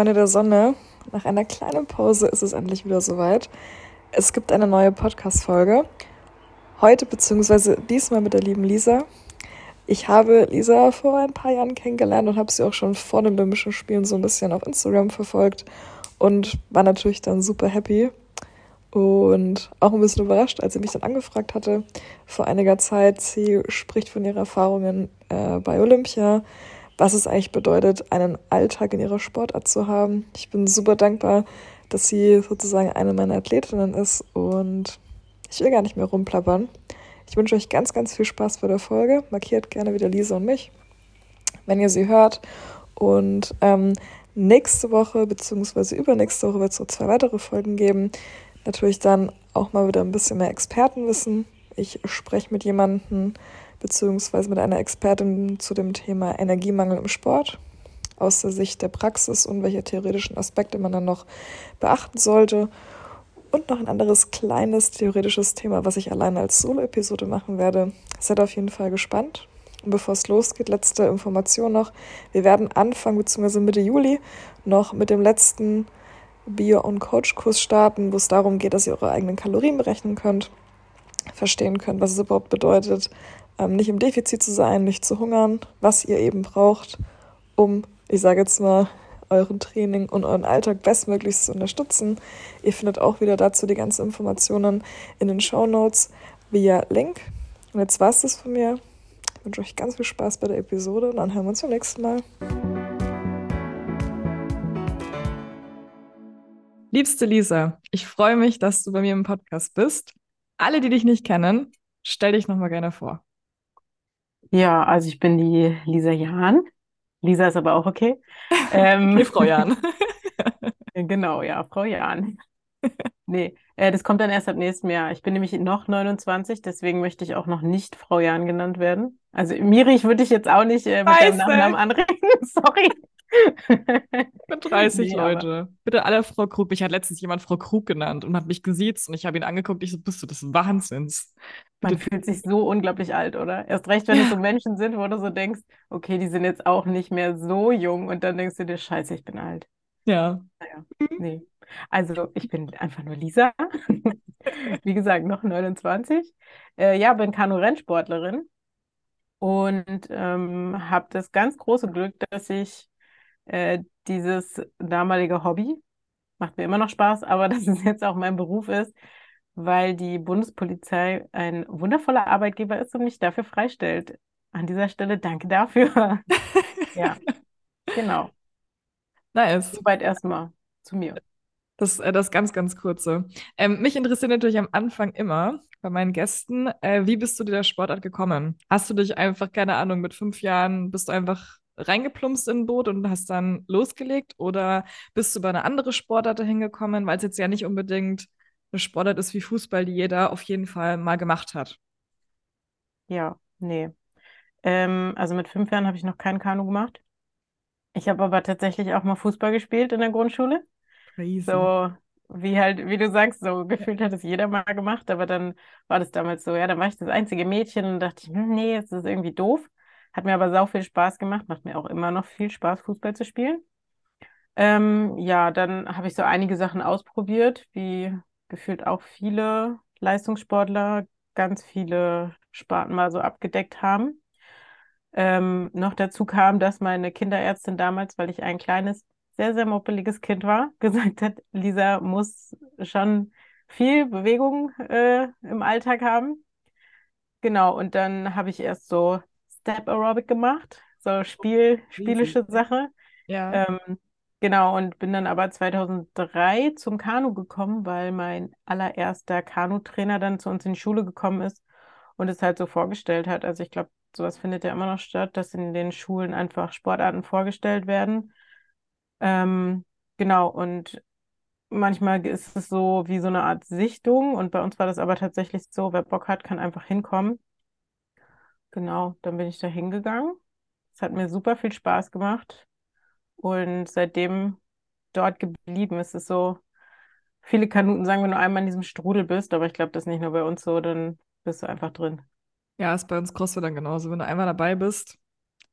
Freunde der Sonne. Nach einer kleinen Pause ist es endlich wieder soweit. Es gibt eine neue Podcast-Folge. Heute beziehungsweise diesmal mit der lieben Lisa. Ich habe Lisa vor ein paar Jahren kennengelernt und habe sie auch schon vor den Olympischen Spielen so ein bisschen auf Instagram verfolgt und war natürlich dann super happy und auch ein bisschen überrascht, als sie mich dann angefragt hatte vor einiger Zeit. Sie spricht von ihren Erfahrungen äh, bei Olympia, was es eigentlich bedeutet, einen Alltag in ihrer Sportart zu haben. Ich bin super dankbar, dass sie sozusagen eine meiner Athletinnen ist und ich will gar nicht mehr rumplappern. Ich wünsche euch ganz, ganz viel Spaß bei der Folge. Markiert gerne wieder Lisa und mich, wenn ihr sie hört. Und ähm, nächste Woche beziehungsweise übernächste Woche wird es so zwei weitere Folgen geben. Natürlich dann auch mal wieder ein bisschen mehr Expertenwissen. Ich spreche mit jemandem, beziehungsweise mit einer Expertin zu dem Thema Energiemangel im Sport aus der Sicht der Praxis und welche theoretischen Aspekte man dann noch beachten sollte. Und noch ein anderes kleines theoretisches Thema, was ich alleine als Solo-Episode machen werde. Seid auf jeden Fall gespannt. Und bevor es losgeht, letzte Information noch. Wir werden Anfang bzw. Mitte Juli noch mit dem letzten Bio- und Coach-Kurs starten, wo es darum geht, dass ihr eure eigenen Kalorien berechnen könnt, verstehen könnt, was es überhaupt bedeutet, ähm, nicht im Defizit zu sein, nicht zu hungern, was ihr eben braucht, um, ich sage jetzt mal, euren Training und euren Alltag bestmöglichst zu unterstützen. Ihr findet auch wieder dazu die ganzen Informationen in den Show Notes via Link. Und jetzt war es das von mir. Ich wünsche euch ganz viel Spaß bei der Episode und dann hören wir uns beim nächsten Mal. Liebste Lisa, ich freue mich, dass du bei mir im Podcast bist. Alle, die dich nicht kennen, stell dich nochmal gerne vor. Ja, also ich bin die Lisa Jahn. Lisa ist aber auch okay. Ähm, nee, Frau Jahn. genau, ja, Frau Jahn. Nee, äh, das kommt dann erst ab nächstem Jahr. Ich bin nämlich noch 29, deswegen möchte ich auch noch nicht Frau Jahn genannt werden. Also Mirich würde ich jetzt auch nicht äh, mit deinem Nachnamen anreden. Sorry. Mit 30 nee, Leute. Bitte alle Frau Krug. Mich hat letztens jemand Frau Krug genannt und hat mich gesiezt und ich habe ihn angeguckt. Ich so, bist du des Wahnsinns? Man Bitte. fühlt sich so unglaublich alt, oder? Erst recht, wenn es so Menschen sind, wo du so denkst, okay, die sind jetzt auch nicht mehr so jung und dann denkst du dir, scheiße, ich bin alt. Ja. Naja, nee. Also, ich bin einfach nur Lisa. Wie gesagt, noch 29. Äh, ja, bin Kanu-Rennsportlerin und ähm, habe das ganz große Glück, dass ich äh, dieses damalige Hobby. Macht mir immer noch Spaß, aber dass es jetzt auch mein Beruf ist, weil die Bundespolizei ein wundervoller Arbeitgeber ist und mich dafür freistellt. An dieser Stelle danke dafür. ja, genau. Nice. Soweit erstmal zu mir. Das, äh, das ganz, ganz kurze. Ähm, mich interessiert natürlich am Anfang immer bei meinen Gästen, äh, wie bist du dir der Sportart gekommen? Hast du dich einfach, keine Ahnung, mit fünf Jahren, bist du einfach reingeplumpst in ein Boot und hast dann losgelegt? Oder bist du bei einer anderen Sportart hingekommen, weil es jetzt ja nicht unbedingt eine Sportart ist wie Fußball, die jeder auf jeden Fall mal gemacht hat? Ja, nee. Ähm, also mit fünf Jahren habe ich noch kein Kanu gemacht. Ich habe aber tatsächlich auch mal Fußball gespielt in der Grundschule. Crazy. So, wie halt, wie du sagst, so gefühlt hat es jeder mal gemacht, aber dann war das damals so, ja, dann war ich das einzige Mädchen und dachte ich, hm, nee, es ist irgendwie doof. Hat mir aber sau viel Spaß gemacht, macht mir auch immer noch viel Spaß, Fußball zu spielen. Ähm, ja, dann habe ich so einige Sachen ausprobiert, wie gefühlt auch viele Leistungssportler ganz viele Sparten mal so abgedeckt haben. Ähm, noch dazu kam, dass meine Kinderärztin damals, weil ich ein kleines, sehr, sehr moppeliges Kind war, gesagt hat, Lisa muss schon viel Bewegung äh, im Alltag haben. Genau, und dann habe ich erst so Step Aerobic gemacht, so Spiel, spielische Sache. Ja. Ähm, genau, und bin dann aber 2003 zum Kanu gekommen, weil mein allererster Kanutrainer dann zu uns in die Schule gekommen ist und es halt so vorgestellt hat. Also ich glaube, sowas findet ja immer noch statt, dass in den Schulen einfach Sportarten vorgestellt werden. Ähm, genau, und manchmal ist es so wie so eine Art Sichtung und bei uns war das aber tatsächlich so, wer Bock hat, kann einfach hinkommen. Genau, dann bin ich da hingegangen. Es hat mir super viel Spaß gemacht und seitdem dort geblieben. Es ist so, viele Kanuten sagen, wenn du einmal in diesem Strudel bist, aber ich glaube, das ist nicht nur bei uns so, dann bist du einfach drin. Ja, ist bei uns CrossFit dann genauso. Wenn du einmal dabei bist,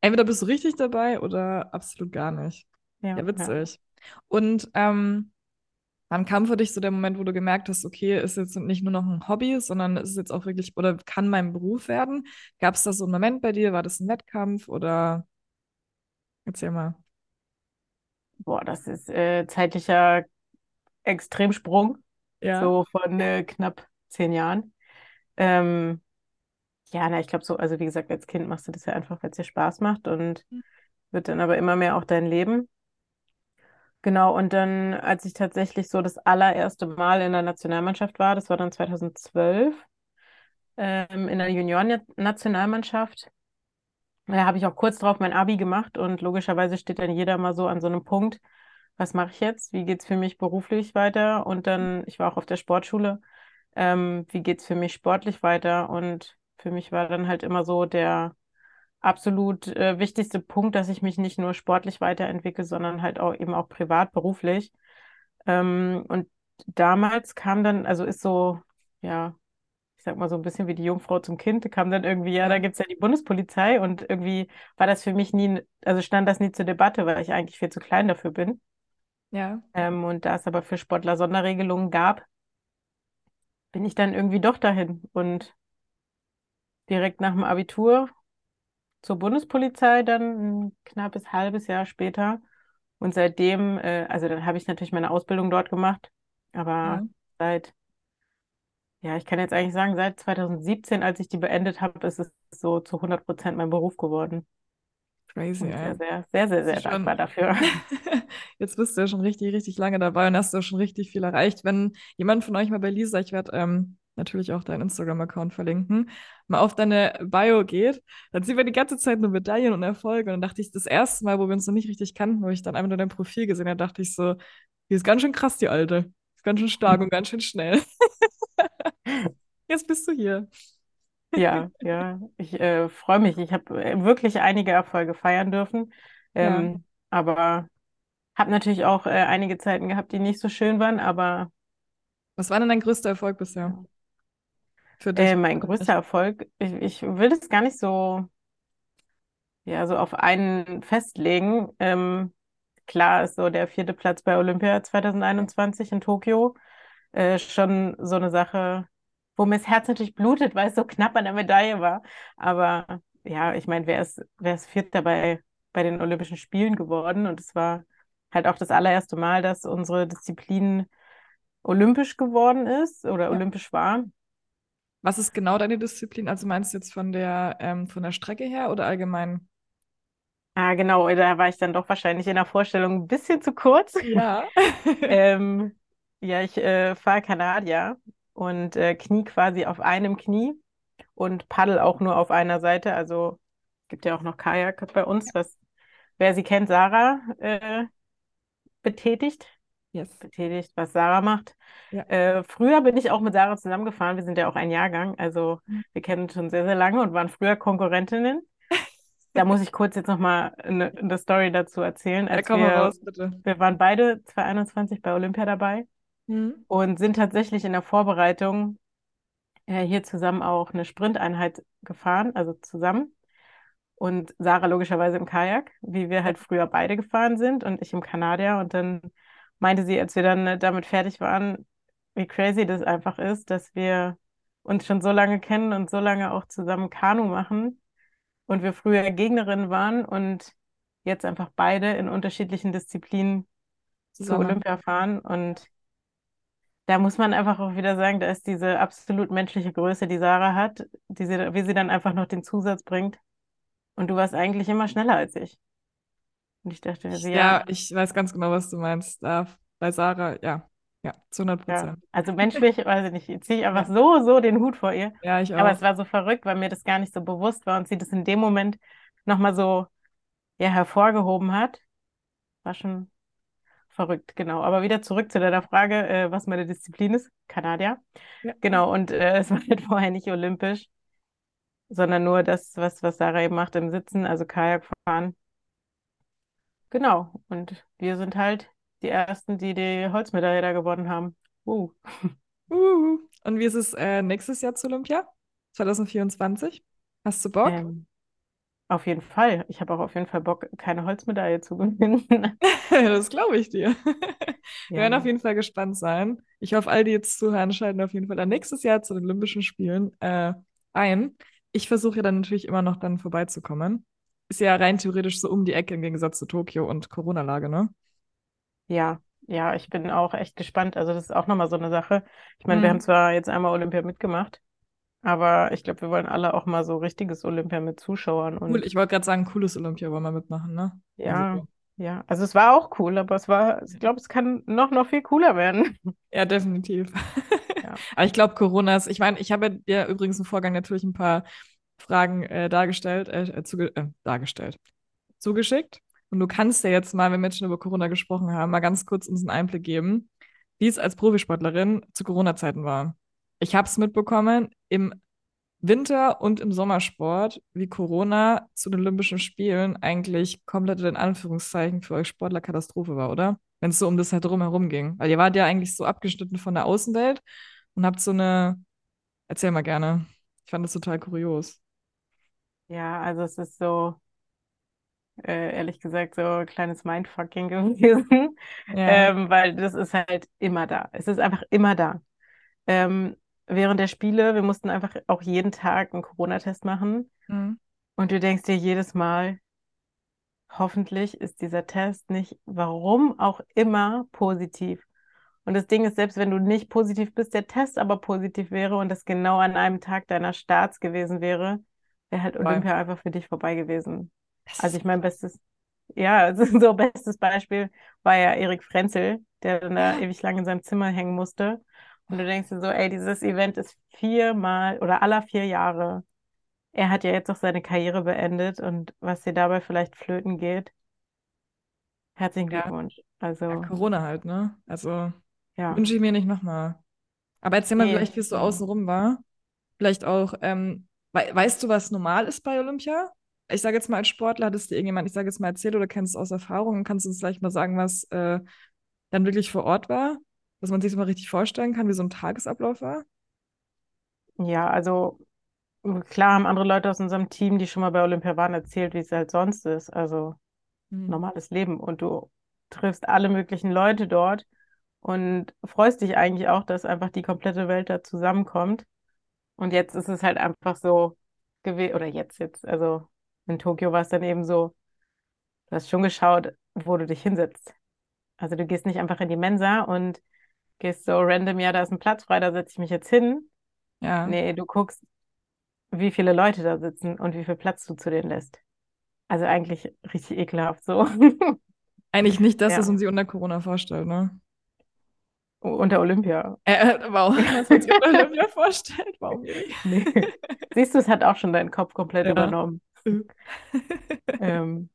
entweder bist du richtig dabei oder absolut gar nicht. Ja, ja witzig. Und ähm, wann kam für dich so der Moment, wo du gemerkt hast, okay, ist jetzt nicht nur noch ein Hobby, sondern ist jetzt auch wirklich, oder kann mein Beruf werden? Gab es da so einen Moment bei dir? War das ein Wettkampf oder erzähl mal. Boah, das ist äh, zeitlicher Extremsprung, Ja, so von äh, knapp zehn Jahren. Ähm, ja, na, ich glaube so, also wie gesagt, als Kind machst du das ja einfach, weil es dir Spaß macht und wird dann aber immer mehr auch dein Leben. Genau, und dann, als ich tatsächlich so das allererste Mal in der Nationalmannschaft war, das war dann 2012, ähm, in der Junioren-Nationalmannschaft, da habe ich auch kurz drauf mein Abi gemacht und logischerweise steht dann jeder mal so an so einem Punkt, was mache ich jetzt? Wie geht es für mich beruflich weiter? Und dann, ich war auch auf der Sportschule, ähm, wie geht es für mich sportlich weiter? Und für mich war dann halt immer so der absolut äh, wichtigste Punkt, dass ich mich nicht nur sportlich weiterentwickle, sondern halt auch eben auch privat, beruflich. Ähm, und damals kam dann, also ist so, ja, ich sag mal so ein bisschen wie die Jungfrau zum Kind, kam dann irgendwie, ja, da gibt es ja die Bundespolizei und irgendwie war das für mich nie, also stand das nie zur Debatte, weil ich eigentlich viel zu klein dafür bin. ja, Ähm, und da es aber für Sportler Sonderregelungen gab, bin ich dann irgendwie doch dahin und direkt nach dem Abitur zur Bundespolizei dann ein knappes halbes Jahr später. Und seitdem, äh, also dann habe ich natürlich meine Ausbildung dort gemacht, aber ja. seit, ja, ich kann jetzt eigentlich sagen, seit 2017, als ich die beendet habe, ist es so zu 100 Prozent mein Beruf geworden. Crazy, ey. sehr, sehr, sehr, sehr, dankbar dafür. jetzt bist du ja schon richtig, richtig lange dabei und hast ja schon richtig viel erreicht. Wenn jemand von euch mal bei Lisa, ich werde ähm, natürlich auch deinen Instagram-Account verlinken, mal auf deine Bio geht, dann sieht man die ganze Zeit nur Medaillen und Erfolge. Und dann dachte ich, das erste Mal, wo wir uns noch nicht richtig kannten, wo ich dann einfach nur dein Profil gesehen habe, dachte ich so, die ist ganz schön krass, die Alte. Ist ganz schön stark und ganz schön schnell. Jetzt bist du hier. Ja, ja, ich äh, freue mich. Ich habe äh, wirklich einige Erfolge feiern dürfen, Ja. ähm, aber habe natürlich auch äh, einige Zeiten gehabt, die nicht so schön waren, aber Was war denn dein größter Erfolg bisher? Für Äh, dich mein größter? Erfolg, ich, ich will das gar nicht so, ja, so auf einen festlegen. Ähm, klar ist so der vierte Platz bei Olympia Ja. 2021 in Tokio äh, schon so eine Sache, wo mir das Herz natürlich blutet, weil es so knapp an der Medaille war. Aber ja, ich meine, wer ist, wer ist Vierter bei, bei den Olympischen Spielen geworden? Und es war halt auch das allererste Mal, dass unsere Disziplin olympisch geworden ist oder Ja. olympisch war. Was ist genau deine Disziplin? Also meinst du jetzt von der, ähm, von der Strecke her oder allgemein? Ah, genau, da war ich dann doch wahrscheinlich in der Vorstellung ein bisschen zu kurz. Ja. Ähm, ja, ich äh, fahre Kanadier und äh, knie quasi auf einem Knie und paddel auch nur auf einer Seite. Also gibt ja auch noch Kajak bei uns, was, wer sie kennt, Sarah äh, betätigt. Yes. Betätigt, was Sarah macht. Ja. Äh, früher bin ich auch mit Sarah zusammengefahren. Wir sind ja auch ein Jahrgang. Also wir kennen uns schon sehr, sehr lange und waren früher Konkurrentinnen. Da muss ich kurz jetzt nochmal eine, eine Story dazu erzählen. Ja, Als komm mal wir, raus, bitte. wir waren beide 2021 bei Olympia dabei Mhm. und sind tatsächlich in der Vorbereitung äh, hier zusammen auch eine Sprinteinheit gefahren, also zusammen. Und Sarah logischerweise im Kajak, wie wir Ja. halt früher beide gefahren sind und ich im Kanadier. Und dann meinte sie, als wir dann äh, damit fertig waren, wie crazy das einfach ist, dass wir uns schon so lange kennen und so lange auch zusammen Kanu machen und wir früher Gegnerinnen waren und jetzt einfach beide in unterschiedlichen Disziplinen zu. Olympia fahren. Und da muss man einfach auch wieder sagen, da ist diese absolut menschliche Größe, die Sarah hat, die sie, wie sie dann einfach noch den Zusatz bringt. Und du warst eigentlich immer schneller als ich. Und ich dachte mir so, ja, ja, ich weiß ganz genau, was du meinst. Da bei Sarah, ja, ja, zu 100 ja. Prozent. Also menschlich, weiß ich nicht, ziehe ich einfach Ja, so, so den Hut vor ihr. ja, ich Aber es auch. war so verrückt, weil mir das gar nicht so bewusst war und sie das in dem Moment nochmal so, ja, hervorgehoben hat. War schon verrückt, genau. Aber wieder zurück zu deiner Frage, äh, was meine Disziplin ist. Kanadier. Ja. Genau, und äh, es war halt vorher nicht olympisch, sondern nur das, was, was Sarah eben macht im Sitzen, also Kajak fahren. Genau. Und wir sind halt die Ersten, die die Holzmedaille da gewonnen haben. Uh. Uh. Und wie ist es äh, nächstes Jahr zu Olympia? 2024? Hast du Bock? Ähm, auf jeden Fall. Ich habe auch auf jeden Fall Bock, keine Holzmedaille zu gewinnen. das glaube ich dir. Wir Ja. werden auf jeden Fall gespannt sein. Ich hoffe, all die jetzt zuhören, schalten auf jeden Fall dann nächstes Jahr zu den Olympischen Spielen äh, ein. Ich versuche ja dann natürlich immer noch dann vorbeizukommen. Ist ja rein theoretisch so um die Ecke im Gegensatz zu Tokio und Corona-Lage, ne? Ja, ja, ich bin auch echt gespannt. Also das ist auch nochmal so eine Sache. Ich meine, wir Mhm. haben zwar jetzt einmal Olympia mitgemacht, aber ich glaube, wir wollen alle auch mal so richtiges Olympia mit Zuschauern Cool, und ich wollte gerade sagen, cooles Olympia wollen wir mitmachen, ne? ja, Also, ja. Also es war auch cool, aber es war, ich glaube, es kann noch, noch viel cooler werden. ja, definitiv. Ja. Aber ich glaube, Corona ist, ich meine, ich habe dir übrigens im Vorgang natürlich ein paar Fragen äh, dargestellt, äh, äh, zuge äh, dargestellt, zugeschickt. Und du kannst ja jetzt mal, wenn schon über Corona gesprochen haben, mal ganz kurz uns einen Einblick geben, wie es als Profisportlerin zu Corona-Zeiten war. Ich habe es mitbekommen im Winter- und im Sommersport, wie Corona zu den Olympischen Spielen eigentlich komplett in Anführungszeichen für euch Sportler Katastrophe war, oder? Wenn es so um das halt drumherum ging. Weil ihr wart ja eigentlich so abgeschnitten von der Außenwelt und habt so eine, erzähl mal gerne. Ich fand das total kurios. Ja, also es ist so, äh, ehrlich gesagt, so ein kleines Mindfucking gewesen, Ja. ähm, weil das ist halt immer da. Es ist einfach immer da. Ähm, während der Spiele, wir mussten einfach auch jeden Tag einen Corona-Test machen Mhm. und du denkst dir jedes Mal, hoffentlich ist dieser Test nicht, warum auch immer, positiv. Und das Ding ist, selbst wenn du nicht positiv bist, der Test aber positiv wäre und das genau an einem Tag deiner Starts gewesen wäre, wäre halt Voll. Olympia einfach für dich vorbei gewesen. Das Also ich mein bestes, ja, also so bestes Beispiel war ja Erik Frenzel, der dann da Ja. ewig lang in seinem Zimmer hängen musste. Und du denkst dir so, ey, dieses Event ist viermal oder aller vier Jahre. Er hat ja jetzt auch seine Karriere beendet und was dir dabei vielleicht flöten geht, herzlichen Ja, Glückwunsch. ja, Also, Corona halt, ne? Also ja, wünsche ich mir nicht nochmal. Aber erzähl mal nee, vielleicht, wie es so außenrum war. Vielleicht auch, ähm, wei- weißt du, was normal ist bei Olympia? Ich sage jetzt mal als Sportler, hattest dir irgendjemand, ich sage jetzt mal erzählt oder kennst du aus Erfahrung und kannst du uns vielleicht mal sagen, was äh, dann wirklich vor Ort war? Dass man sich das mal richtig vorstellen kann, wie so ein Tagesablauf war? Ja, also klar haben andere Leute aus unserem Team, die schon mal bei Olympia waren, erzählt, wie es halt sonst ist. Also Hm. normales Leben und du triffst alle möglichen Leute dort und freust dich eigentlich auch, dass einfach die komplette Welt da zusammenkommt. Und jetzt ist es halt einfach so gewesen, oder jetzt, jetzt, also in Tokio war es dann eben so, du hast schon geschaut, wo du dich hinsetzt. Also du gehst nicht einfach in die Mensa und gehst so random, ja, da ist ein Platz frei, da setze ich mich jetzt hin. Ja. Nee, du guckst, wie viele Leute da sitzen und wie viel Platz du zu denen lässt. Also eigentlich richtig ekelhaft so. Eigentlich nicht das, was Ja, man sich unter Corona vorstellt, ne? Unter Olympia. Äh, äh, wow, was man sich unter Olympia vorstellt. Nicht? Nee. Siehst du, es hat auch schon deinen Kopf komplett Ja. übernommen. Ähm,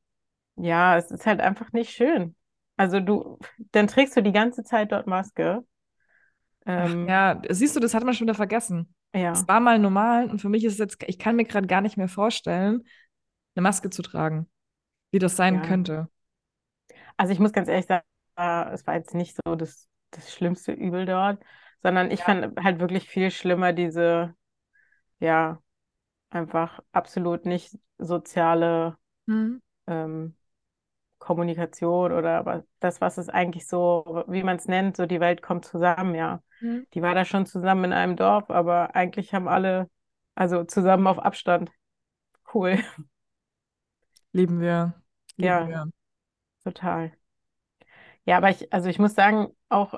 ja, es ist halt einfach nicht schön. Also du, dann trägst du die ganze Zeit dort Maske. Ach Ähm, ja, siehst du, das hat man schon wieder vergessen. Es ja, war mal normal und für mich ist es jetzt, ich kann mir gerade gar nicht mehr vorstellen, eine Maske zu tragen, wie das sein ja. könnte. Also ich muss ganz ehrlich sagen, äh, es war jetzt nicht so das, das schlimmste Übel dort, sondern ich Ja. fand halt wirklich viel schlimmer diese, ja, einfach absolut nicht soziale Hm. ähm, Kommunikation oder aber das, was es eigentlich so, wie man es nennt, so die Welt kommt zusammen, ja. Hm. Die war da schon zusammen in einem Dorf, aber eigentlich haben alle, also zusammen auf Abstand. Cool. Lieben wir. Lieben Ja, wir. total. Ja, aber ich, also ich muss sagen, auch,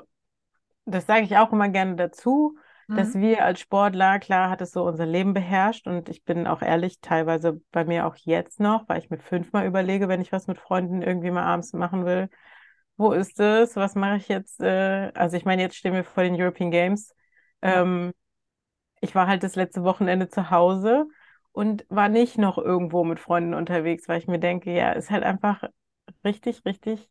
das sage ich auch immer gerne dazu, dass Hm. wir als Sportler, klar hat es so unser Leben beherrscht und ich bin auch ehrlich, teilweise bei mir auch jetzt noch, weil ich mir fünfmal überlege, wenn ich was mit Freunden irgendwie mal abends machen will, wo ist es, was mache ich jetzt? Äh, also ich meine, jetzt stehen wir vor den European Games. Ja. Ähm, ich war halt das letzte Wochenende zu Hause und war nicht noch irgendwo mit Freunden unterwegs, weil ich mir denke, ja, ist halt einfach richtig, richtig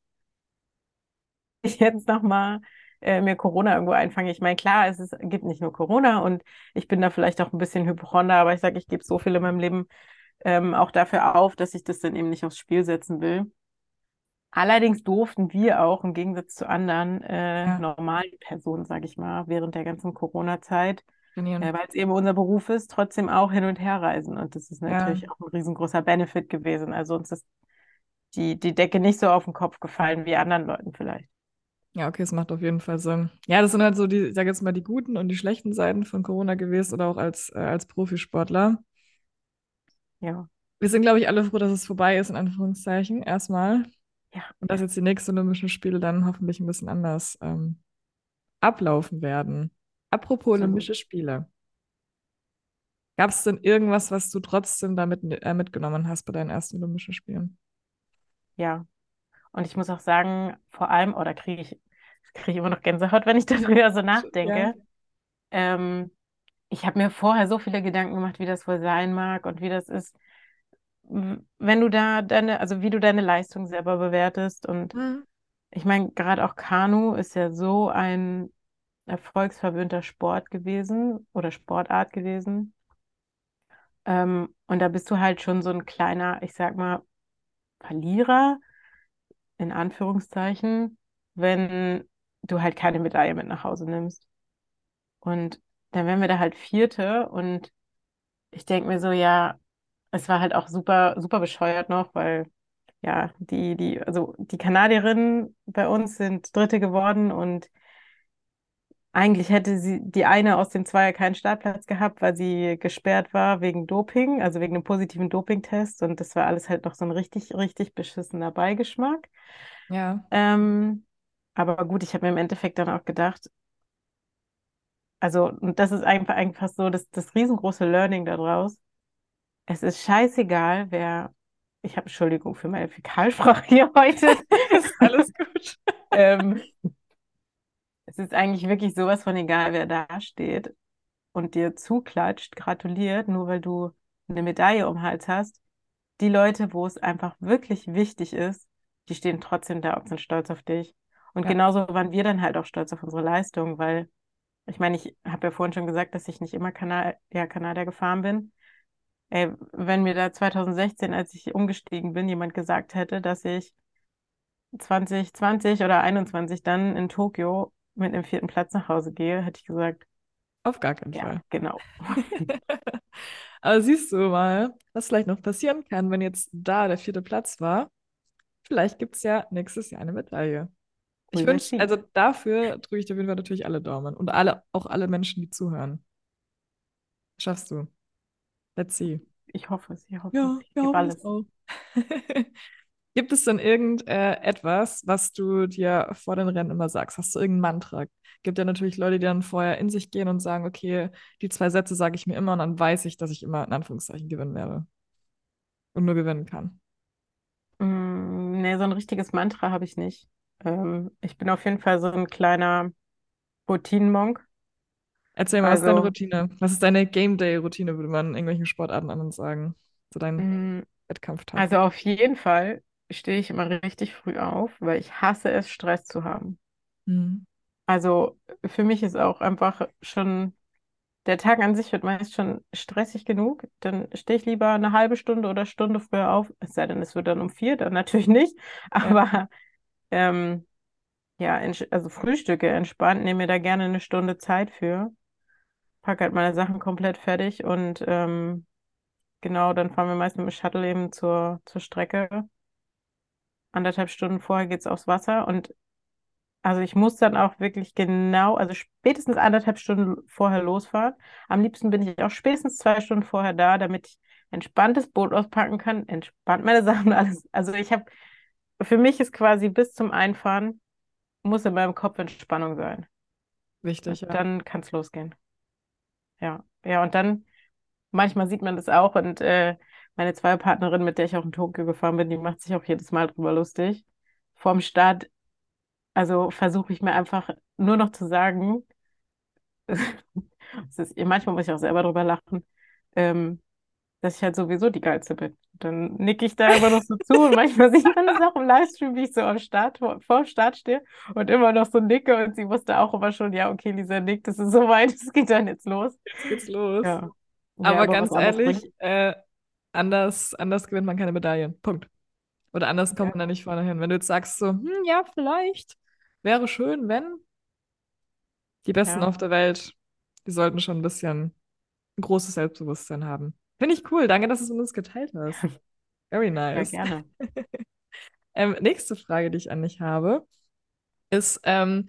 ich jetzt nochmal äh, mir Corona irgendwo einfange. Ich meine, klar, es ist, gibt nicht nur Corona und ich bin da vielleicht auch ein bisschen Hypochonder, aber ich sage, ich gebe so viel in meinem Leben ähm, auch dafür auf, dass ich das dann eben nicht aufs Spiel setzen will. Allerdings durften wir auch im Gegensatz zu anderen äh, Ja. normalen Personen, sage ich mal, während der ganzen Corona-Zeit äh, weil es eben unser Beruf ist, trotzdem auch hin und her reisen. Und das ist Ja. natürlich auch ein riesengroßer Benefit gewesen. Also uns ist die, die Decke nicht so auf den Kopf gefallen wie anderen Leuten vielleicht. Ja, okay, es macht auf jeden Fall Sinn. Ja, das sind halt so die, ich sag jetzt mal, die guten und die schlechten Seiten von Corona gewesen oder auch als, äh, als Profisportler. Ja, Wir sind, glaube ich, alle froh, dass es vorbei ist, in Anführungszeichen, erstmal. ja, Und dass jetzt die nächsten Olympischen Spiele dann hoffentlich ein bisschen anders ähm, ablaufen werden. Apropos Absolut. Olympische Spiele. Gab es denn irgendwas, was du trotzdem damit äh, mitgenommen hast bei deinen ersten Olympischen Spielen? ja. Und ich muss auch sagen, vor allem, oder kriege ich, kriege ich immer noch Gänsehaut, wenn ich darüber so nachdenke. Ja. Ähm, ich habe mir vorher so viele Gedanken gemacht, wie das wohl sein mag und wie das ist, wenn du da deine, also wie du deine Leistung selber bewertest. Und Mhm. ich meine, gerade auch Kanu ist ja so ein erfolgsverwöhnter Sport gewesen oder Sportart gewesen. Ähm, und da bist du halt schon so ein kleiner, ich sag mal, Verlierer, in Anführungszeichen, wenn du halt keine Medaille mit nach Hause nimmst. Und dann wären wir da halt Vierte und ich denke mir so, ja, es war halt auch super, super bescheuert noch, weil ja, die, die, also die Kanadierinnen bei uns sind Dritte geworden und eigentlich hätte sie die eine aus dem Zweier keinen Startplatz gehabt, weil sie gesperrt war wegen Doping, also wegen einem positiven Dopingtest. Und das war alles halt noch so ein richtig, richtig beschissener Beigeschmack. Ja. Ähm, aber gut, ich habe mir im Endeffekt dann auch gedacht, also, und das ist einfach, einfach so das, das riesengroße Learning daraus. Es ist scheißegal, wer, ich habe Entschuldigung für meine Fäkalsprache hier heute. Ist alles gut. ähm, es ist eigentlich wirklich sowas von egal, wer da steht und dir zuklatscht, gratuliert, nur weil du eine Medaille um den Hals hast. Die Leute, wo es einfach wirklich wichtig ist, die stehen trotzdem da und sind stolz auf dich. Und Ja. genauso waren wir dann halt auch stolz auf unsere Leistung, weil ich meine, ich habe ja vorhin schon gesagt, dass ich nicht immer Kana ja, Kanadier gefahren bin. Ey, wenn mir da 2016, als ich umgestiegen bin, jemand gesagt hätte, dass ich 2020 oder 21 dann in Tokio mit einem vierten Platz nach Hause gehe, hätte ich gesagt, Auf gar keinen ja, Fall. genau. Aber siehst du mal, was vielleicht noch passieren kann, wenn jetzt da der vierte Platz war. Vielleicht gibt es ja nächstes Jahr eine Medaille. Ich will wünsche, also dafür drücke ich dir auf jeden Fall natürlich alle Daumen. Und alle, auch alle Menschen, die zuhören. Schaffst du. Let's see. Ich hoffe es, ich hoffe Ja, es, ich es alles. auch. Gibt es denn irgend äh, was du dir vor den Rennen immer sagst? Hast du irgendein Mantra? Gibt ja natürlich Leute, die dann vorher in sich gehen und sagen, okay, die zwei Sätze sage ich mir immer und dann weiß ich, dass ich immer in Anführungszeichen gewinnen werde und nur gewinnen kann. Mm, nee, so ein richtiges Mantra habe ich nicht. Ähm, ich bin auf jeden Fall so ein kleiner Routinenmonk. Erzähl mal, was ist deine Also, Routine? Was ist deine Game Day Routine, würde man in irgendwelchen Sportarten anderen sagen? So dein mm, Wettkampftag. also auf jeden Fall stehe ich immer richtig früh auf, weil ich hasse es, Stress zu haben. Mhm. Also für mich ist auch einfach schon, der Tag an sich wird meist schon stressig genug. Dann stehe ich lieber eine halbe Stunde oder Stunde früher auf, es sei denn, es wird dann um vier, dann natürlich nicht. Ja. Aber ähm, ja, also Frühstücke entspannt, nehme mir da gerne eine Stunde Zeit für, packe halt meine Sachen komplett fertig und ähm, genau, dann fahren wir meist mit dem Shuttle eben zur, zur Strecke. Anderthalb Stunden vorher geht's aufs Wasser und also ich muss dann auch wirklich genau, also spätestens anderthalb Stunden vorher losfahren. Am liebsten bin ich auch spätestens zwei Stunden vorher da, damit ich entspanntes Boot auspacken kann, entspannt meine Sachen alles. Also ich habe, für mich ist quasi bis zum Einfahren, muss in meinem Kopf Entspannung sein. Wichtig, Und ja. dann kann es losgehen. Ja, ja, und dann, manchmal sieht man das auch und äh, meine Zweierpartnerin, mit der ich auch in Tokio gefahren bin, die macht sich auch jedes Mal drüber lustig. Vorm Start, also versuche ich mir einfach nur noch zu sagen, es ist, manchmal muss ich auch selber drüber lachen, ähm, dass ich halt sowieso die Geilste bin. Dann nicke ich da immer noch so zu und manchmal sieht man das auch im Livestream, wie ich so am Start, vor, dem Start stehe und immer noch so nicke und sie wusste auch immer schon, ja, okay, Lisa nickt, es ist soweit, es geht dann jetzt los. Jetzt geht's los. Ja. Ja, Aber aber ganz ehrlich, äh, anders, anders gewinnt man keine Medaille. Punkt. Oder anders kommt Ja. man da nicht vorne hin. Wenn du jetzt sagst so, hm, ja, vielleicht wäre schön, wenn die Besten Ja. auf der Welt die sollten schon ein bisschen ein großes Selbstbewusstsein haben. Finde ich cool. Danke, dass du es mit uns geteilt hast. Very nice. Ja, gerne. ähm, nächste Frage, die ich an dich habe, ist, ähm,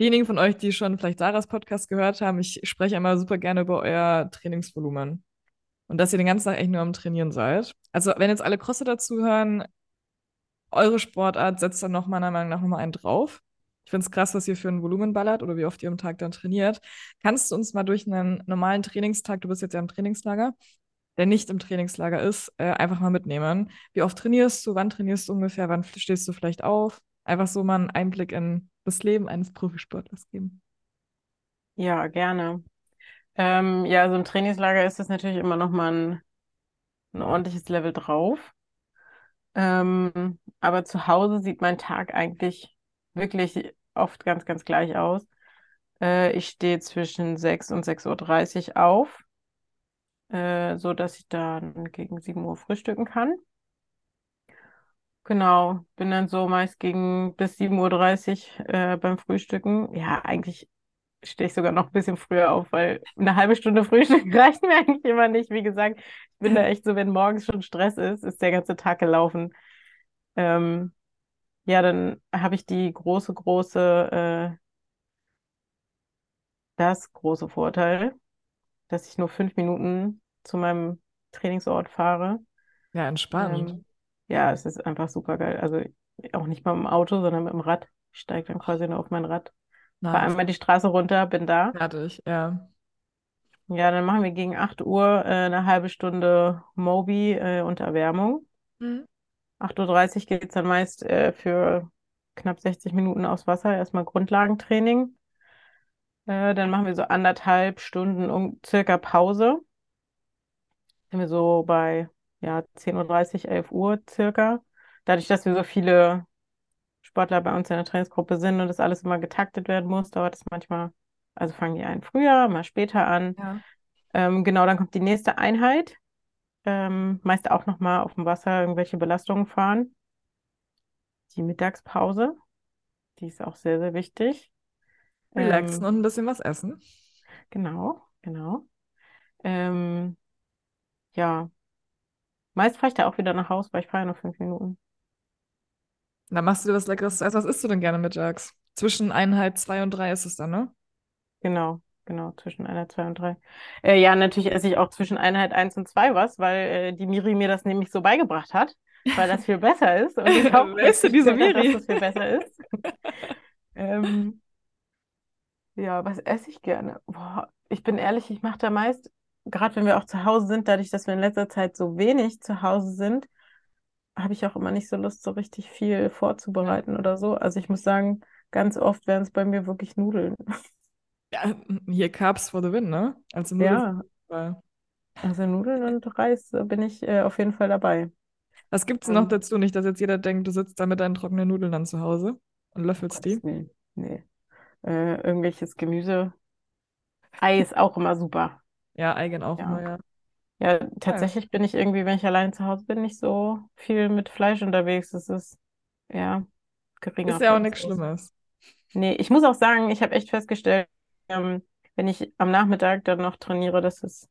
diejenigen von euch, die schon vielleicht Sarahs Podcast gehört haben, ich spreche einmal super gerne über euer Trainingsvolumen. Und dass ihr den ganzen Tag echt nur am Trainieren seid. Also, wenn jetzt alle Crosse dazuhören, eure Sportart setzt dann noch meiner Meinung nach nochmal einen drauf. Ich finde es krass, was ihr für ein Volumen ballert oder wie oft ihr am Tag dann trainiert. Kannst du uns mal durch einen normalen Trainingstag, du bist jetzt ja im Trainingslager, der nicht im Trainingslager ist, äh, einfach mal mitnehmen? Wie oft trainierst du? Wann trainierst du ungefähr? Wann stehst du vielleicht auf? Einfach so mal einen Einblick in das Leben eines Profisportlers geben. Ja, gerne. Ähm, ja, so ein Trainingslager ist das natürlich immer noch mal ein, ein ordentliches Level drauf. Ähm, aber zu Hause sieht mein Tag eigentlich wirklich oft ganz, ganz gleich aus. Äh, ich stehe zwischen 6 und 6.30 Uhr auf, äh, so dass ich dann gegen 7 Uhr frühstücken kann. Genau, bin dann so meist gegen bis 7.30 Uhr äh, beim Frühstücken. Ja, eigentlich stehe ich sogar noch ein bisschen früher auf, weil eine halbe Stunde Frühstück reicht mir eigentlich immer nicht. Wie gesagt, ich bin da echt so, wenn morgens schon Stress ist, ist der ganze Tag gelaufen. Ähm, ja, dann habe ich die große, große, äh, das große Vorteil, dass ich nur fünf Minuten zu meinem Trainingsort fahre. Ja, entspannt. Ähm, ja, es ist einfach super geil. Also auch nicht mal dem Auto, sondern mit dem Rad. Ich steige dann quasi nur auf mein Rad, Nice. einmal die Straße runter, bin da. Fertig, ja. Ja, dann machen wir gegen 8 Uhr äh, eine halbe Stunde Mobi äh, und Erwärmung. Mhm. 8.30 Uhr geht es dann meist äh, für knapp 60 Minuten aufs Wasser. Erstmal Grundlagentraining. Äh, dann machen wir so anderthalb Stunden um circa Pause. Sind wir so bei ja, 10.30 Uhr, 11 Uhr circa. Dadurch, dass wir so viele Sportler bei uns in der Trainingsgruppe sind und das alles immer getaktet werden muss, dauert es manchmal, also fangen die einen früher, mal später an. Ja. Ähm, genau, dann kommt die nächste Einheit. Ähm, meist auch nochmal auf dem Wasser irgendwelche Belastungen fahren. Die Mittagspause, die ist auch sehr, sehr wichtig. Relaxen Ähm, und ein bisschen was essen. genau, genau. Ähm, ja, meist fahre ich da auch wieder nach Hause, weil ich fahre ja nur fünf Minuten. Dann machst du dir was Leckeres zu essen. Was isst du denn gerne mittags? Zwischen Einheit zwei und drei ist es dann, ne? Genau, genau, zwischen Einheit 2 und 3. Äh, ja, natürlich esse ich auch zwischen Einheit 1 und 2 was, weil äh, die Miri mir das nämlich so beigebracht hat, weil das viel besser ist und ich Wer ist denn diese Miri? dass das viel besser ist. Ähm, ja, was esse ich gerne? Boah, ich bin ehrlich, ich mache da meist, gerade wenn wir auch zu Hause sind, dadurch, dass wir in letzter Zeit so wenig zu Hause sind, habe ich auch immer nicht so Lust, so richtig viel vorzubereiten oder so. Also ich muss sagen, ganz oft wären es bei mir wirklich Nudeln. Ja, hier Carbs for the win, ne? Also Nudeln Ja, also Nudeln und Reis äh, bin ich äh, auf jeden Fall dabei. Was gibt's noch Ähm, dazu? Nicht, dass jetzt jeder denkt, du sitzt da mit deinen trockenen Nudeln dann zu Hause und löffelst die. Willen, nee. Äh, irgendwelches Gemüse. Ei ist auch immer super. Ja, Eigen auch Ja. immer, ja. Ja, tatsächlich bin ich irgendwie, wenn ich allein zu Hause bin, nicht so viel mit Fleisch unterwegs. Das ist ja Ist geringer ja auch nichts. Schlimmes. Nee, ich muss auch sagen, ich habe echt festgestellt, ähm, wenn ich am Nachmittag dann noch trainiere, dass es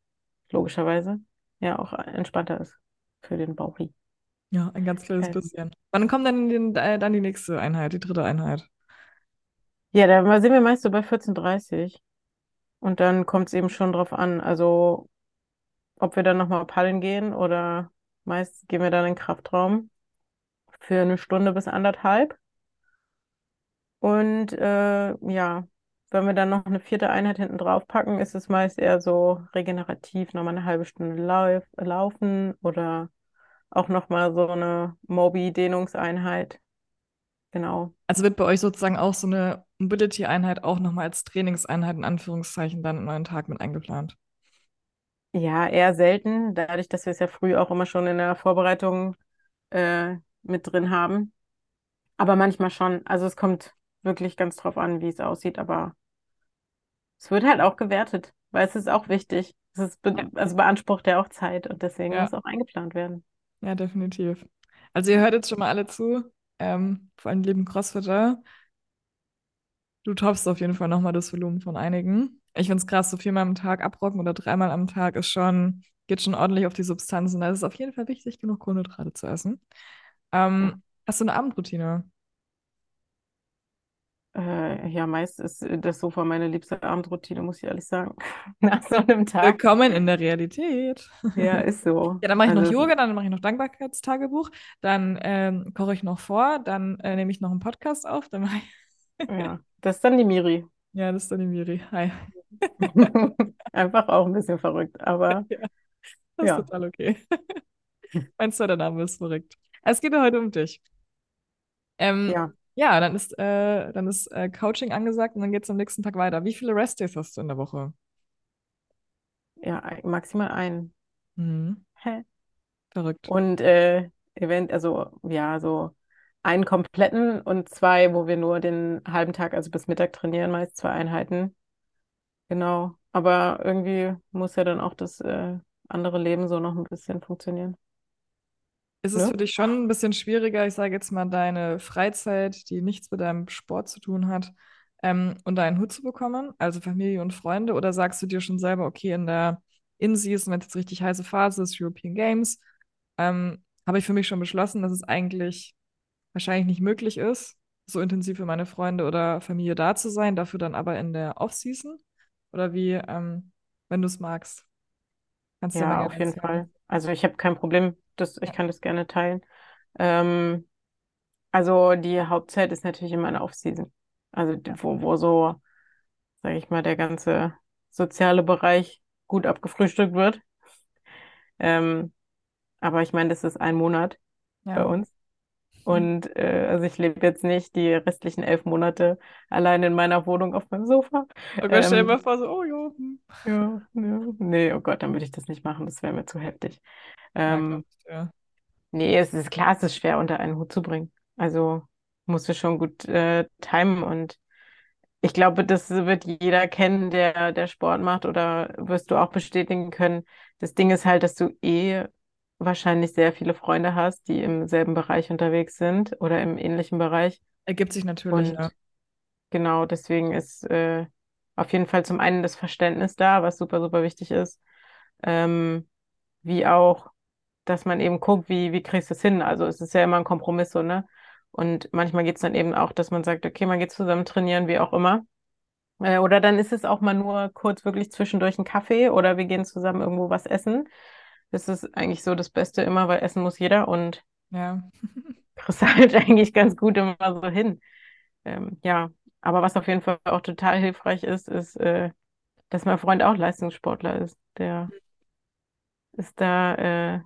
logischerweise ja auch entspannter ist für den Bauchi. Ja, ein ganz kleines Ähm, bisschen. Wann kommt dann, die, äh, dann die nächste Einheit, die dritte Einheit? ja, da sind wir meist so bei 14.30 und dann kommt es eben schon drauf an, also ob wir dann nochmal paddeln gehen oder meist gehen wir dann in den Kraftraum für eine Stunde bis anderthalb. Und äh, ja, wenn wir dann noch eine vierte Einheit hinten drauf packen, ist es meist eher so regenerativ, nochmal eine halbe Stunde lauf, laufen oder auch nochmal so eine Mobi-Dehnungseinheit. Genau. Also wird bei euch sozusagen auch so eine Mobility-Einheit auch nochmal als Trainingseinheit in Anführungszeichen dann in euren Tag mit eingeplant? Ja, eher selten, dadurch, dass wir es ja früh auch immer schon in der Vorbereitung äh, mit drin haben. Aber manchmal schon. Also es kommt wirklich ganz drauf an, wie es aussieht, aber es wird halt auch gewertet, weil es ist auch wichtig. Es ist be Ja, also beansprucht ja auch Zeit und deswegen ja, muss auch eingeplant werden. ja, definitiv. Also ihr hört jetzt schon mal alle zu, ähm, vor allem lieben Crossfitter. Du toppst auf jeden Fall nochmal das Volumen von einigen. Ich finde es krass, so viermal am Tag abrocken oder dreimal am Tag ist schon, geht schon ordentlich auf die Substanzen. Da ist es auf jeden Fall wichtig, genug Kohlenhydrate zu essen. Ähm, hast du eine Abendroutine? Äh, ja, meist ist das Sofa meine liebste Abendroutine, muss ich ehrlich sagen. Nach so einem Tag. Willkommen in der Realität. Ja, ist so. Ja, dann mache ich noch Also, Yoga, dann mache ich noch Dankbarkeitstagebuch, dann ähm, koche ich noch vor, dann äh, nehme ich noch einen Podcast auf, dann mache ich. ja, das ist dann die Miri. Ja, das ist dann die Miri. Hi. Einfach auch ein bisschen verrückt, aber Ja, das ist ja. total okay. Mein zweiter Name ist verrückt. Es geht ja heute um dich. Ähm, Ja, ja, dann ist, äh, dann ist äh, Coaching angesagt und dann geht es am nächsten Tag weiter. Wie viele Restdays hast du in der Woche? ja, maximal ein. Mhm. Hä? Verrückt. Und äh, Event, also ja, so einen kompletten und zwei, wo wir nur den halben Tag, also bis Mittag trainieren, meist zwei Einheiten. Genau. Aber irgendwie muss ja dann auch das äh, andere Leben so noch ein bisschen funktionieren. Ist es für dich schon ein bisschen schwieriger, ich sage jetzt mal, deine Freizeit, die nichts mit deinem Sport zu tun hat, ähm, unter einen Hut zu bekommen, also Familie und Freunde? Oder sagst du dir schon selber, okay, in der In-Season, wenn es jetzt richtig heiße Phase ist, European Games, ähm, habe ich für mich schon beschlossen, dass es eigentlich wahrscheinlich nicht möglich ist, so intensiv für meine Freunde oder Familie da zu sein, dafür dann aber in der Off-Season? Oder wie, ähm, wenn du es magst, kannst du ja gerne auf jeden. Fall. Also ich habe kein Problem, das, ich kann das gerne teilen. Ähm, also die Hauptzeit ist natürlich immer eine Off-Season. Also wo, wo so, sage ich mal, der ganze soziale Bereich gut abgefrühstückt wird. Ähm, aber ich meine, das ist ein Monat bei Ja. uns. Und äh, also ich lebe jetzt nicht die restlichen elf Monate allein in meiner Wohnung auf meinem Sofa. Oh Gott, stell dir mal Ähm, vor, so, oh ja, hm. ja, ja, nee, oh Gott, dann würde ich das nicht machen, das wäre mir zu heftig. Ja, Ähm, ich dir. nee, es ist klar, es ist schwer unter einen Hut zu bringen. Also musst du schon gut äh, timen und ich glaube, das wird jeder kennen, der, der Sport macht oder wirst du auch bestätigen können. Das Ding ist halt, dass du eh wahrscheinlich sehr viele Freunde hast, die im selben Bereich unterwegs sind oder im ähnlichen Bereich. Ergibt sich natürlich, ja. Und genau deswegen ist äh, auf jeden Fall zum einen das Verständnis da, was super, super wichtig ist, ähm, wie auch, dass man eben guckt, wie, wie kriegst du es hin. Also es ist ja immer ein Kompromiss so, ne? Und manchmal geht es dann eben auch, dass man sagt, okay, man geht zusammen trainieren, wie auch immer. Äh, oder dann ist es auch mal nur kurz wirklich zwischendurch ein Kaffee oder wir gehen zusammen irgendwo was essen. Das ist eigentlich so das Beste immer, weil essen muss jeder und Ja. kriegst halt eigentlich ganz gut immer so hin. Ähm, ja, aber was auf jeden Fall auch total hilfreich ist, ist, äh, dass mein Freund auch Leistungssportler ist. Der ist da, äh,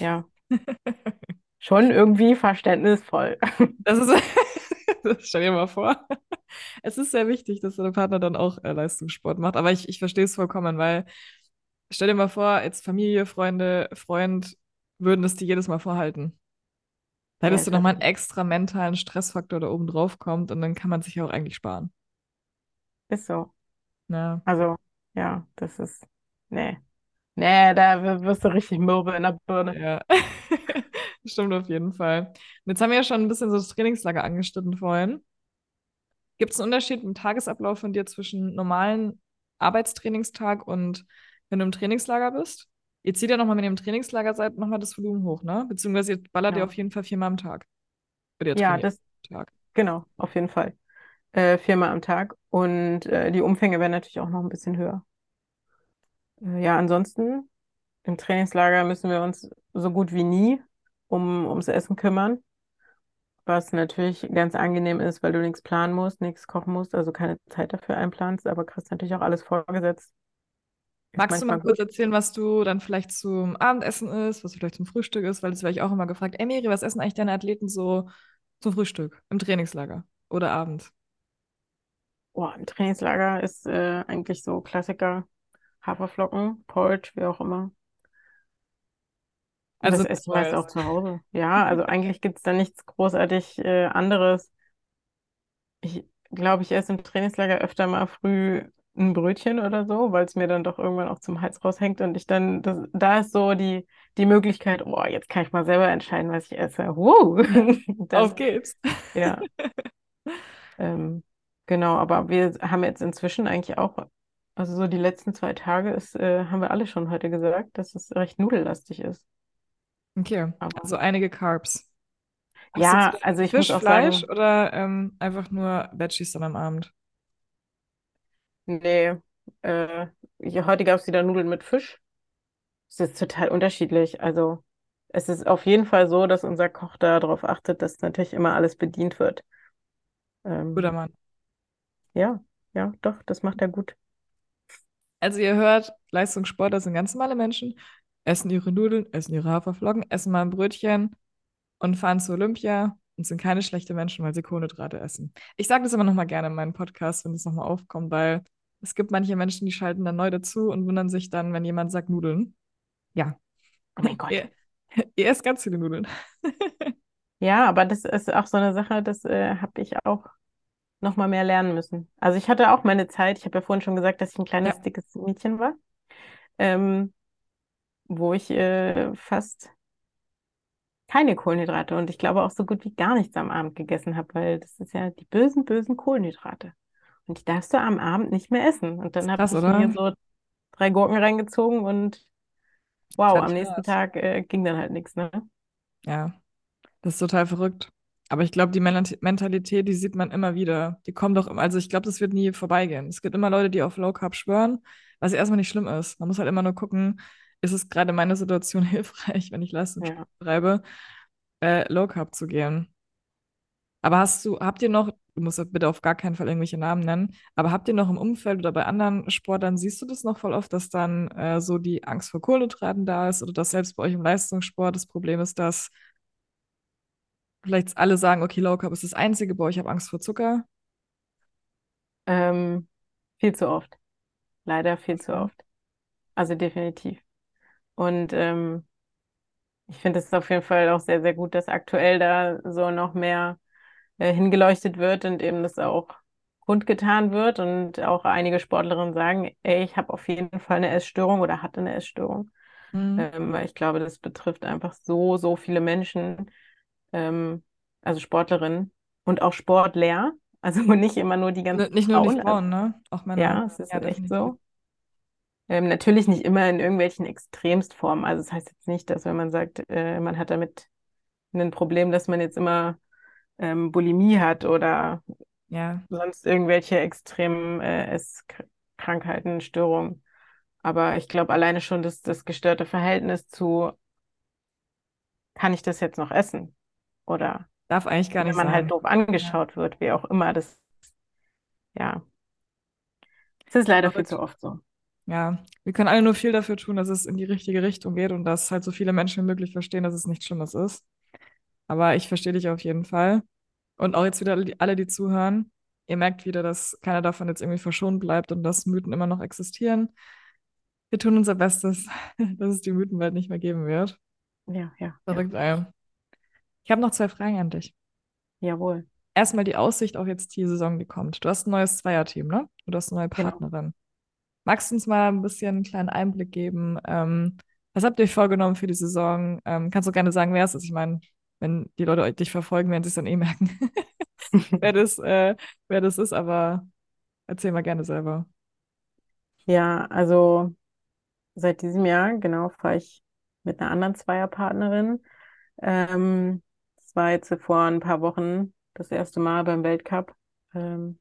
ja, schon irgendwie verständnisvoll. Das ist, das stell dir mal vor. Es ist sehr wichtig, dass dein Partner dann auch äh, Leistungssport macht. Aber ich, ich verstehe es vollkommen, weil stell dir mal vor, jetzt Familie, Freunde, Freund würden es dir jedes Mal vorhalten. Da Ja, hättest du ist halt nochmal einen extra mentalen Stressfaktor, der oben drauf kommt und dann kann man sich ja auch eigentlich sparen. Ist so. Ja, Also, ja, das ist, nee. Nee, da wirst du richtig mürbe in der Birne. ja. Stimmt auf jeden Fall. Und jetzt haben wir ja schon ein bisschen so das Trainingslager angeschnitten vorhin. Gibt es einen Unterschied im Tagesablauf von dir zwischen normalen Arbeitstrainingstag und wenn du im Trainingslager bist? Ihr zieht ja nochmal, wenn ihr im Trainingslager seid, nochmal das Volumen hoch, ne? Beziehungsweise ihr ballert ihr Ja, auf jeden Fall viermal am Tag. Ihr ja, das, Tag. genau, auf jeden Fall. Äh, viermal am Tag. Und äh, die Umfänge werden natürlich auch noch ein bisschen höher. Äh, ja, ansonsten im Trainingslager müssen wir uns so gut wie nie um, ums Essen kümmern, was natürlich ganz angenehm ist, weil du nichts planen musst, nichts kochen musst, also keine Zeit dafür einplanst, aber kriegst natürlich auch alles vorgesetzt. Ist Magst du mal kurz gut. erzählen, was du dann vielleicht zum Abendessen isst, was du vielleicht zum Frühstück isst? Weil das werde ich auch immer gefragt. Ey, Miri, was essen eigentlich deine Athleten so zum Frühstück im Trainingslager oder abends? Boah, im Trainingslager ist äh, eigentlich so Klassiker, Haferflocken, Porridge, wie auch immer. Also das esse nichts ich meist Neues. auch zu Hause. Ja, also eigentlich gibt es da nichts großartig äh, anderes. Ich glaube, ich esse im Trainingslager öfter mal früh ein Brötchen oder so, weil es mir dann doch irgendwann auch zum Hals raushängt und ich dann, das, da ist so die, die Möglichkeit, oh, jetzt kann ich mal selber entscheiden, was ich esse. Wow. Das, Auf geht's. ja, ähm, Genau, aber wir haben jetzt inzwischen eigentlich auch, also so die letzten zwei Tage ist, äh, haben wir alle schon heute gesagt, dass es recht nudellastig ist. Okay, Aber also einige Carbs. Hast ja, also ich muss Fisch, auch Fleisch sagen, oder ähm, einfach nur Veggies dann am Abend? Nee, äh, hier, heute gab es wieder Nudeln mit Fisch. Es ist total unterschiedlich. Also es ist auf jeden Fall so, dass unser Koch darauf achtet, dass natürlich immer alles bedient wird. Guter Ähm, Mann. ja, ja, doch, das macht er gut. Also ihr hört, Leistungssportler sind ganz normale Menschen, essen ihre Nudeln, essen ihre Haferflocken, essen mal ein Brötchen und fahren zu Olympia und sind keine schlechten Menschen, weil sie Kohlenhydrate essen. Ich sage das immer noch mal gerne in meinem Podcast, wenn es noch mal aufkommt, weil es gibt manche Menschen, die schalten dann neu dazu und wundern sich dann, wenn jemand sagt Nudeln. Ja, Oh mein Gott. ihr, ihr esst ganz viele Nudeln. Ja, aber das ist auch so eine Sache, das äh, habe ich auch noch mal mehr lernen müssen. Also ich hatte auch meine Zeit, ich habe ja vorhin schon gesagt, dass ich ein kleines, Ja, dickes Mädchen war, ähm, wo ich äh, fast keine Kohlenhydrate und ich glaube auch so gut wie gar nichts am Abend gegessen habe, weil das ist ja die bösen, bösen Kohlenhydrate. Und die darfst du am Abend nicht mehr essen. Und dann habe ich mir oder? so drei Gurken reingezogen und wow, am nächsten war's. Tag äh, ging dann halt nichts, ne? Ja. Das ist total verrückt. Aber ich glaube, die Mentalität, die sieht man immer wieder. Die kommt doch immer, also ich glaube, das wird nie vorbeigehen. Es gibt immer Leute, die auf Low Carb schwören, was erstmal nicht schlimm ist. Man muss halt immer nur gucken, ist es gerade in meiner Situation hilfreich, wenn ich Leistungssport Ja. betreibe, äh, Low Carb zu gehen. Aber hast du, habt ihr noch, du musst bitte auf gar keinen Fall irgendwelche Namen nennen, aber habt ihr noch im Umfeld oder bei anderen Sportlern, siehst du das noch voll oft, dass dann äh, so die Angst vor Kohlenhydraten da ist oder dass selbst bei euch im Leistungssport das Problem ist, dass vielleicht alle sagen, okay, Low Carb ist das Einzige, bei euch ich habe Angst vor Zucker. Ähm, viel zu oft. Leider viel zu oft. Also definitiv. Und ähm, ich finde es auf jeden Fall auch sehr, sehr gut, dass aktuell da so noch mehr äh, hingeleuchtet wird und eben das auch kundgetan wird und auch einige Sportlerinnen sagen, ey, ich habe auf jeden Fall eine Essstörung oder hatte eine Essstörung. Mhm. Ähm, weil ich glaube, das betrifft einfach so, so viele Menschen, ähm, also Sportlerinnen und auch Sportler, also nicht immer nur die ganzen Nicht nur die Frauen. Also, Frauen, ne? Auch Männer. ja, es ist Ja, echt definitiv. so. Ähm, natürlich nicht immer in irgendwelchen Extremstformen. Also das heißt jetzt nicht, dass wenn man sagt, äh, man hat damit ein Problem, dass man jetzt immer ähm, Bulimie hat oder Ja, sonst irgendwelche extremen äh, Esskrankheiten, Störungen. Aber ich glaube alleine schon, dass das gestörte Verhältnis zu, kann ich das jetzt noch essen? Oder darf eigentlich gar wenn nicht man halt sein. doof Ja, angeschaut wird, wie auch immer, das, ja, es ist leider viel zu oft so. Ja, wir können alle nur viel dafür tun, dass es in die richtige Richtung geht und dass halt so viele Menschen wie möglich verstehen, dass es nichts Schlimmes ist. Aber ich verstehe dich auf jeden Fall. Und auch jetzt wieder alle, die zuhören. Ihr merkt wieder, dass keiner davon jetzt irgendwie verschont bleibt und dass Mythen immer noch existieren. Wir tun unser Bestes, dass es die Mythenwelt nicht mehr geben wird. Ja, ja, ja. Verrückt, ey. Ich habe noch zwei Fragen an dich. Jawohl. Erstmal die Aussicht auf jetzt die Saison, die kommt. Du hast ein neues Zweierteam, ne? Du hast eine neue Genau. Partnerin. Magst du uns mal ein bisschen einen kleinen Einblick geben? Ähm, was habt ihr euch vorgenommen für die Saison? Ähm, kannst du gerne sagen, wer es ist? Ich meine, wenn die Leute dich verfolgen, werden sie es dann eh merken, wer das, äh, wer das ist, aber erzähl mal gerne selber. Ja, also seit diesem Jahr, genau, fahre ich mit einer anderen Zweierpartnerin. Ähm, das war jetzt vor ein paar Wochen das erste Mal beim Weltcup. Ähm,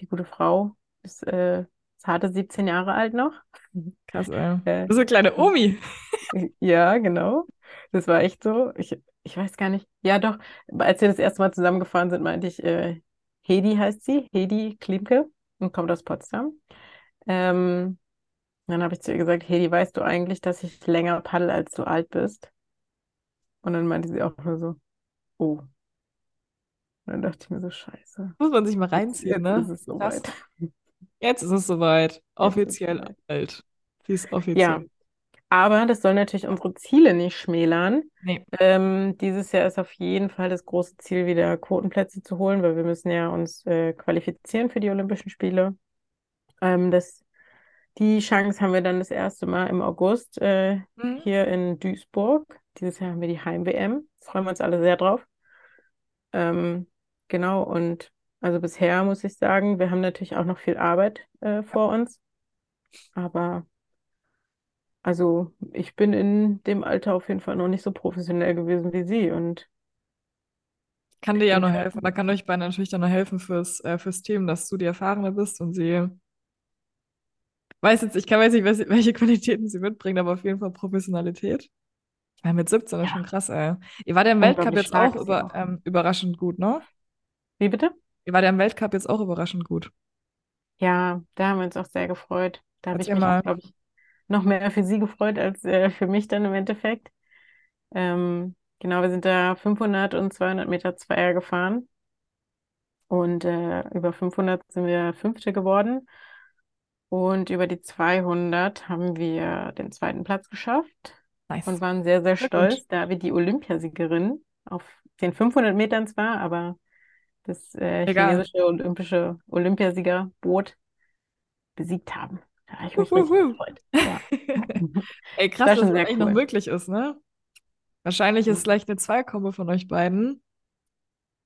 die gute Frau ist äh, zarte 17 Jahre alt noch. Krass, ey. Äh, so eine kleine Omi. ja, genau. Das war echt so. Ich, ich weiß gar nicht. Ja, doch. Als wir das erste Mal zusammengefahren sind, meinte ich, äh, Hedi heißt sie, Hedi Klimke und kommt aus Potsdam. Ähm, dann habe ich zu ihr gesagt, Hedi, weißt du eigentlich, dass ich länger paddel, als du alt bist? Und dann meinte sie auch nur so, oh. Und dann dachte ich mir so, scheiße. Muss man sich mal reinziehen, jetzt ist ne? es Krass. soweit. Jetzt ist es soweit. Jetzt ist es Offiziell soweit. alt. Sie ist Ja, offiziell. Aber das soll natürlich unsere Ziele nicht schmälern. Nee. Ähm, dieses Jahr ist auf jeden Fall das große Ziel, wieder Quotenplätze zu holen, weil wir müssen ja uns äh, qualifizieren für die Olympischen Spiele. Ähm, das, die Chance haben wir dann das erste Mal im August äh, Hm? hier in Duisburg. Dieses Jahr haben wir die Heim-WM. Freuen wir uns alle sehr drauf. Ähm, genau, und Also bisher muss ich sagen, wir haben natürlich auch noch viel Arbeit äh, vor uns. Aber also ich bin in dem Alter auf jeden Fall noch nicht so professionell gewesen wie Sie. Und Kann dir ja nur da, helfen. Da kann euch beiden natürlich dann noch helfen fürs, äh, fürs Team, dass du die Erfahrene bist und sie weiß jetzt, ich kann weiß nicht, welche welche Qualitäten sie mitbringt, aber auf jeden Fall Professionalität. Ich meine, mit 17 ist schon ja, krass, ey. Ihr wart ja im Weltcup jetzt auch über, auch. ähm, überraschend gut, ne? Wie bitte? Ihr wart ja im Weltcup jetzt auch überraschend gut. Ja, da haben wir uns auch sehr gefreut. Da habe ich mich glaube ich, noch mehr für Sie gefreut als äh, für mich dann im Endeffekt. Ähm, genau, wir sind da 500 und 200 Meter Zweier gefahren und äh, über 500 sind wir Fünfte geworden und über die 200 haben wir den zweiten Platz geschafft und Nice. waren sehr, sehr stolz, da wir die Olympiasiegerin auf den 500 Metern zwar, aber das äh, chinesische olympische Olympiasiegerboot besiegt haben. Da habe ich mich Uhuhu. gefreut. Ja, Ey, das krass, war dass schon das eigentlich noch cool. möglich ist, ne? Wahrscheinlich ist gleich eine Zweikombo von euch beiden,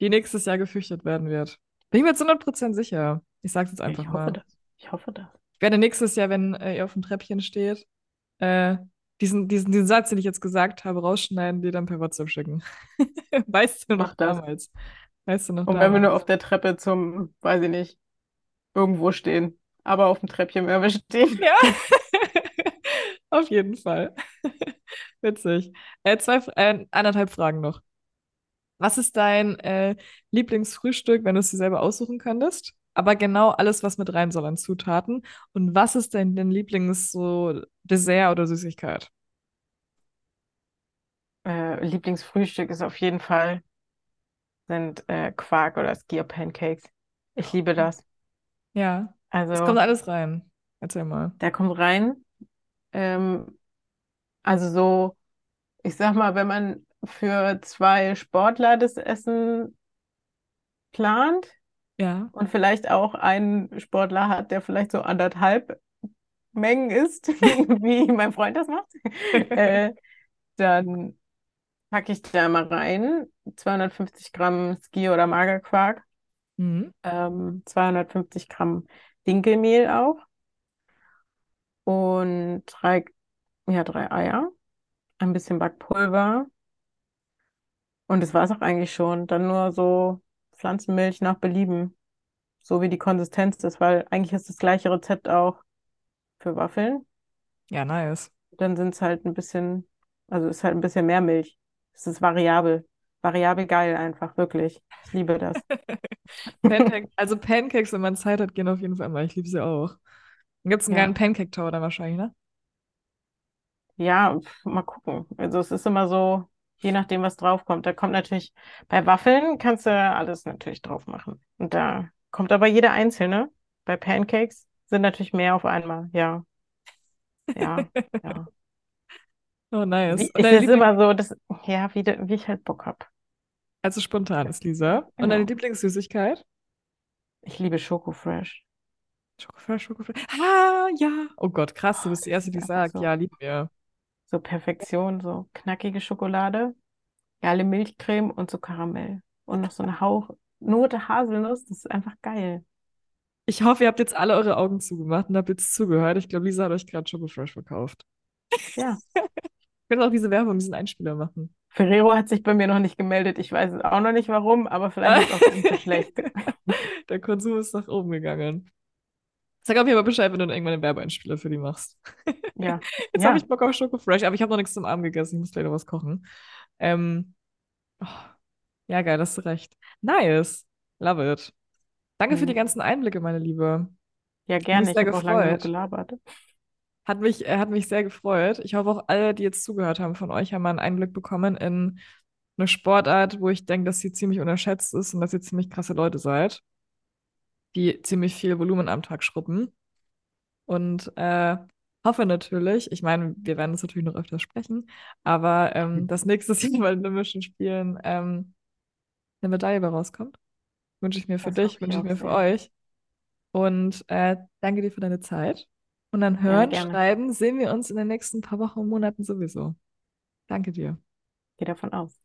die nächstes Jahr gefürchtet werden wird. Bin ich mir zu 100% sicher. Ich sag's jetzt einfach Ich hoffe mal. das. Ich hoffe das. Ich werde nächstes Jahr, wenn äh, ihr auf dem Treppchen steht, äh, diesen, diesen, diesen Satz, den ich jetzt gesagt habe, rausschneiden, dir dann per WhatsApp schicken. Weißt du noch Mach das. damals? Weißt du noch Und wenn wir nur damals? auf der Treppe zum, weiß ich nicht, irgendwo stehen, aber auf dem Treppchen wir stehen. Ja, auf jeden Fall. Witzig. Äh, zwei, äh, anderthalb Fragen noch. Was ist dein äh, Lieblingsfrühstück, wenn du es dir selber aussuchen könntest? Aber genau alles, was mit rein soll an Zutaten. Und was ist dein, dein Lieblings so Dessert oder Süßigkeit? Äh, Lieblingsfrühstück ist auf jeden Fall sind äh, Quark oder Skyr Pancakes. Ich liebe das. Ja, es kommt Also, alles rein. Erzähl mal. der kommt rein. Ähm, also so, ich sag mal, wenn man für zwei Sportler das Essen plant Ja. und vielleicht auch einen Sportler hat, der vielleicht so anderthalb Mengen isst, wie mein Freund das macht, äh, dann packe ich da mal rein 250 Gramm Ski- oder Magerquark, Mhm. ähm, 250 Gramm Dinkelmehl auch und drei, ja, drei Eier, ein bisschen Backpulver und das war es auch eigentlich schon. Dann nur so Pflanzenmilch nach Belieben, so wie die Konsistenz ist, weil eigentlich ist das gleiche Rezept auch für Waffeln. Ja, nice. Dann sind es halt ein bisschen, also ist halt ein bisschen mehr Milch. Es ist variabel. Variabel geil einfach, wirklich. Ich liebe das. Pancake, also Pancakes, wenn man Zeit hat, gehen auf jeden Fall immer. Ich liebe sie auch. Dann gibt es einen geilen Ja, Pancake-Tower dann wahrscheinlich, ne? ja, pf, mal gucken. Also es ist immer so, je nachdem, was draufkommt. Da kommt natürlich, bei Waffeln kannst du alles natürlich drauf machen. Und da kommt aber jeder einzelne. Bei Pancakes sind natürlich mehr auf einmal. Ja, ja, ja. Oh, nice. Wie, es ist immer so, dass, ja, wie, wie ich halt Bock hab. Also spontan ist Lisa. Und deine Genau. Lieblingssüßigkeit? Ich liebe Schokofresh. Schokofresh, Schokofresh. Ah, ja. Oh Gott, krass, du Oh, bist die Erste, die einfach sagt, ja, so. lieben wir. So Perfektion, so knackige Schokolade, geile Milchcreme und so Karamell. Und noch so eine Hauch Note Haselnuss, das ist einfach geil. Ich hoffe, ihr habt jetzt alle eure Augen zugemacht und habt jetzt zugehört. Ich glaube, Lisa hat euch gerade Schokofresh verkauft. Ja. Ich will auch diese Werbung, diesen Einspieler machen. Ferrero hat sich bei mir noch nicht gemeldet. Ich weiß es auch noch nicht warum, aber vielleicht ist es auch so schlecht. Der Konsum ist nach oben gegangen. Sag auf jeden Fall Bescheid, wenn du dann irgendwann einen Werbeeinspieler für die machst. Ja. Jetzt habe Ja. ich Bock auf Schokofresh, aber ich habe noch nichts zum Abend gegessen. Ich muss gleich noch was kochen. Ähm, oh, ja, geil, hast du recht. Nice. Love it. Danke für die Mhm. ganzen Einblicke, meine Liebe. Ja, gerne. Ich habe auch lang genug gefreut. gelabert. Hat mich, äh, hat mich sehr gefreut. Ich hoffe auch alle, die jetzt zugehört haben von euch, haben mal einen Einblick bekommen in eine Sportart, wo ich denke, dass sie ziemlich unterschätzt ist und dass ihr ziemlich krasse Leute seid, die ziemlich viel Volumen am Tag schruppen. Und äh, hoffe natürlich, ich meine, wir werden uns natürlich noch öfter sprechen, aber ähm, dass nächstes Jahr bei den Olympischen Spielen ähm, eine Medaille bei rauskommt. Wünsche ich mir für Das dich, ich wünsche ich mir für euch. Und äh, danke dir für deine Zeit. Und dann hören, gerne. schreiben, sehen wir uns in den nächsten paar Wochen und Monaten sowieso. Danke dir. Geh davon aus.